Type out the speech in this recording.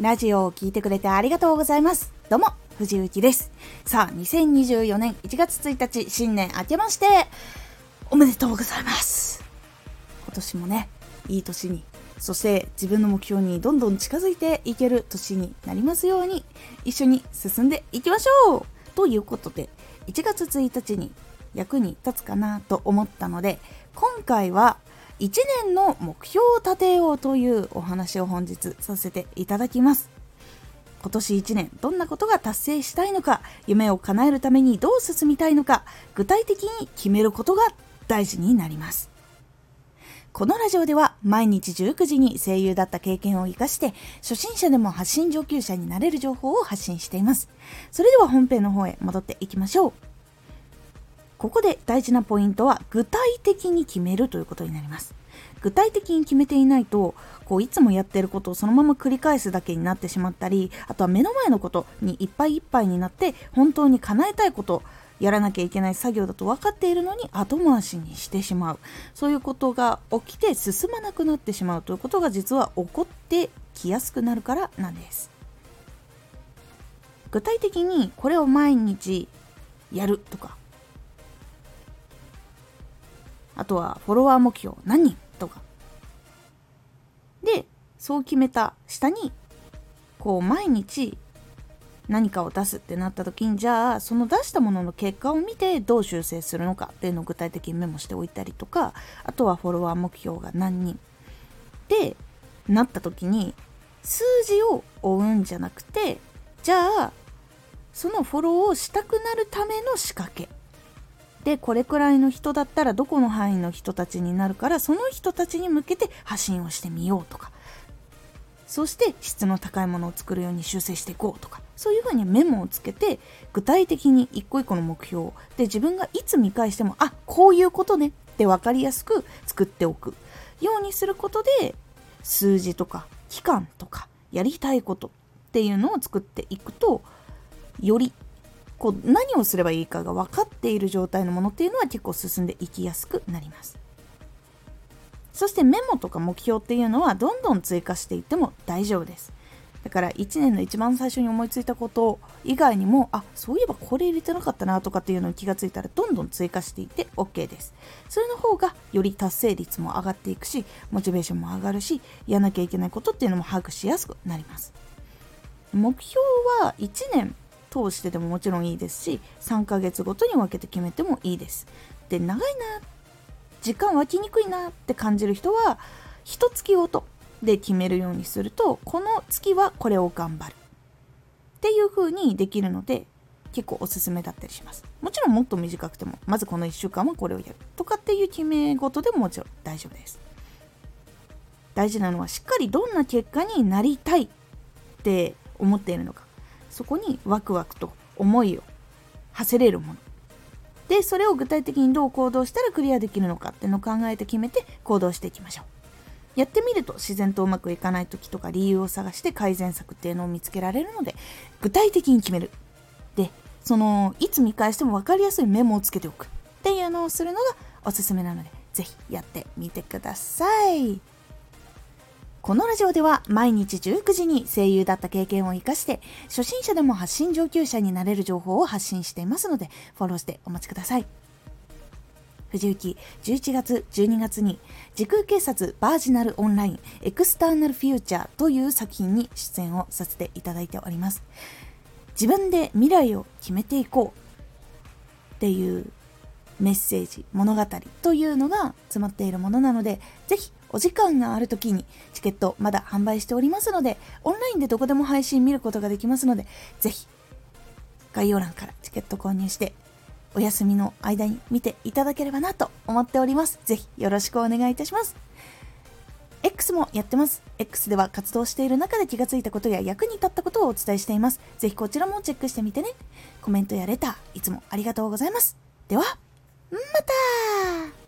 ラジオを聴いてくれてありがとうございます。どうも、藤幸です。さあ、2024年1月1日、新年明けまして、おめでとうございます。今年もね、いい年に、そして自分の目標にどんどん近づいていける年になりますように、一緒に進んでいきましょうということで、1月1日に役に立つかなと思ったので、今回は1年の目標を立てようというお話を本日させていただきます。今年1年どんなことが達成したいのか夢を叶えるためにどう進みたいのか具体的に決めることが大事になります。このラジオでは毎日19時に声優だった経験を生かして初心者でも発信上級者になれる情報を発信しています。それでは本編の方へ戻っていきましょう。ここで大事なポイントは具体的に決めるということになります。具体的に決めていないとこういつもやってることをそのまま繰り返すだけになってしまったりあとは目の前のことにいっぱいいっぱいになって本当に叶えたいことやらなきゃいけない作業だと分かっているのに後回しにしてしまう。そういうことが起きて進まなくなってしまうということが実は起こってきやすくなるからなんです。具体的にこれを毎日やるとかあとはフォロワー目標何人とか。でそう決めた下にこう毎日何かを出すってなった時にじゃあその出したものの結果を見てどう修正するのかっていうのを具体的にメモしておいたりとかあとはフォロワー目標が何人。でなった時に数字を追うんじゃなくてじゃあそのフォローをしたくなるための仕掛け。でこれくらいの人だったらどこの範囲の人たちになるからその人たちに向けて発信をしてみようとか。そして質の高いものを作るように修正していこうとか。そういうふうにメモをつけて具体的に一個一個の目標で自分がいつ見返してもあこういうことねって分かりやすく作っておく。ようにすることで数字とか期間とかやりたいことっていうのを作っていくとよりこう何をすればいいかが分かっている状態のものっていうのは結構進んでいきやすくなります。そしてメモとか目標っていうのはどんどん追加していっても大丈夫です。だから1年の一番最初に思いついたこと以外にもあそういえばこれ入れてなかったなとかっていうのに気がついたらどんどん追加していって OK です。それの方がより達成率も上がっていくしモチベーションも上がるしやらなきゃいけないことっていうのも把握しやすくなります。目標は1年通してでももちろんいいですし3ヶ月ごとに分けて決めてもいいです。で長いな時間湧きにくいなって感じる人は一月ごとで決めるようにするとこの月はこれを頑張る。っていう風にできるので結構おすすめだったりします。もちろんもっと短くてもまずこの1週間はこれをやる。とかっていう決め事でももちろん大丈夫です。大事なのはしっかりどんな結果になりたいって思っているのか。そこにワクワクと思いを馳せれるもの。でそれを具体的にどう行動したらクリアできるのかっていうのを考えて決めて行動していきましょう。やってみると自然とうまくいかない時とか理由を探して改善策っていうのを見つけられるので具体的に決める。でそのいつ見返しても分かりやすいメモをつけておくっていうのをするのがおすすめなので是非やってみてください。このラジオでは毎日19時に声優だった経験を活かして初心者でも発信上級者になれる情報を発信していますのでフォローしてお待ちください。藤雪11月12月に時空警察バージナルオンラインエクスターナルフューチャーという作品に出演をさせていただいております自分で未来を決めていこうっていうメッセージ物語というのが詰まっているものなのでぜひお時間がある時にチケットまだ販売しておりますのでオンラインでどこでも配信見ることができますのでぜひ概要欄からチケット購入してお休みの間に見ていただければなと思っております。ぜひよろしくお願いいたします。X もやってます。X では活動している中で気がついたことや役に立ったことをお伝えしています。ぜひこちらもチェックしてみてね。コメントやレターいつもありがとうございます。では么么哒